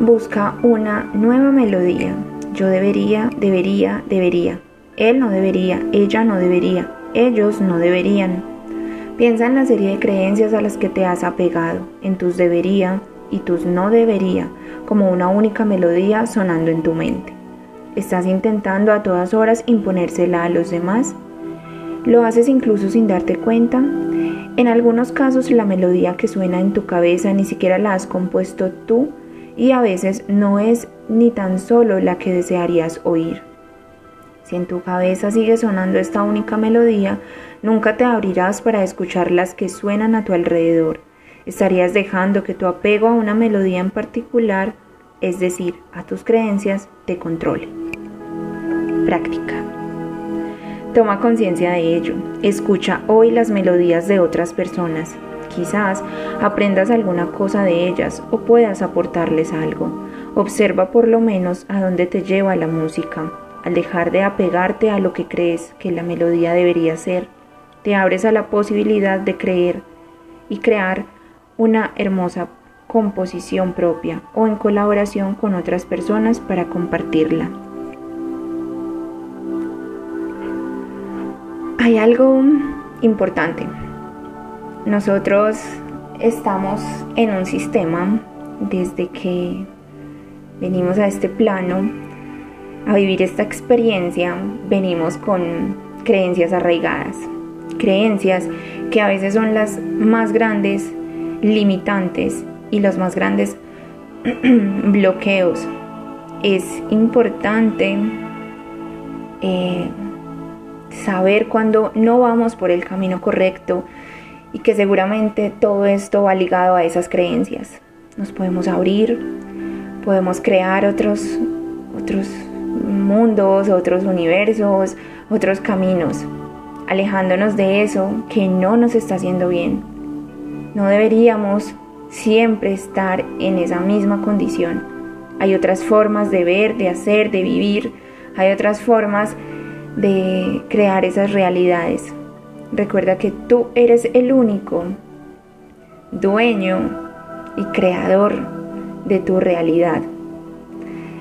Busca una nueva melodía. Yo debería, debería, debería. Él no debería, ella no debería, ellos no deberían. Piensa en la serie de creencias a las que te has apegado, en tus debería y tus no debería, como una única melodía sonando en tu mente. ¿Estás intentando a todas horas imponérsela a los demás? ¿Lo haces incluso sin darte cuenta? En algunos casos la melodía que suena en tu cabeza ni siquiera la has compuesto tú y a veces no es ni tan solo la que desearías oír. Si en tu cabeza sigue sonando esta única melodía, nunca te abrirás para escuchar las que suenan a tu alrededor. Estarías dejando que tu apego a una melodía en particular, es decir, a tus creencias, te controle. Práctica. Toma conciencia de ello. Escucha hoy las melodías de otras personas. Quizás aprendas alguna cosa de ellas o puedas aportarles algo. Observa por lo menos a dónde te lleva la música. Al dejar de apegarte a lo que crees que la melodía debería ser, te abres a la posibilidad de creer y crear una hermosa composición propia o en colaboración con otras personas para compartirla. Hay algo importante nosotros estamos en un sistema desde que venimos a este plano a vivir esta experiencia, venimos con creencias arraigadas, creencias que a veces son las más grandes limitantes y los más grandes bloqueos. Es importante eh, saber cuando no vamos por el camino correcto, y que seguramente todo esto va ligado a esas creencias. Nos podemos abrir, podemos crear otros, otros mundos, otros universos, otros caminos, alejándonos de eso que no nos está haciendo bien. No deberíamos siempre estar en esa misma condición. Hay otras formas de ver, de hacer, de vivir, hay otras formas de crear esas realidades. Recuerda que tú eres el único dueño y creador de tu realidad.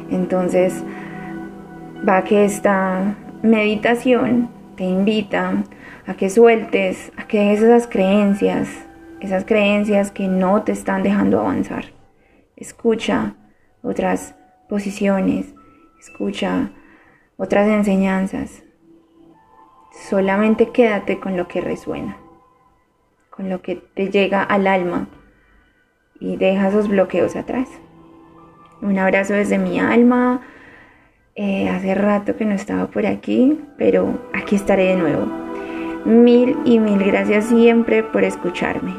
Entonces, va que esta meditación te invita a que sueltes, a que esas creencias, esas creencias que no te están dejando avanzar. Escucha otras posiciones, escucha otras enseñanzas, Solamente quédate con lo que resuena, con lo que te llega al alma y deja esos bloqueos atrás. Un abrazo desde mi alma. Eh, hace rato que no estaba por aquí, pero aquí estaré de nuevo. Mil y mil gracias siempre por escucharme.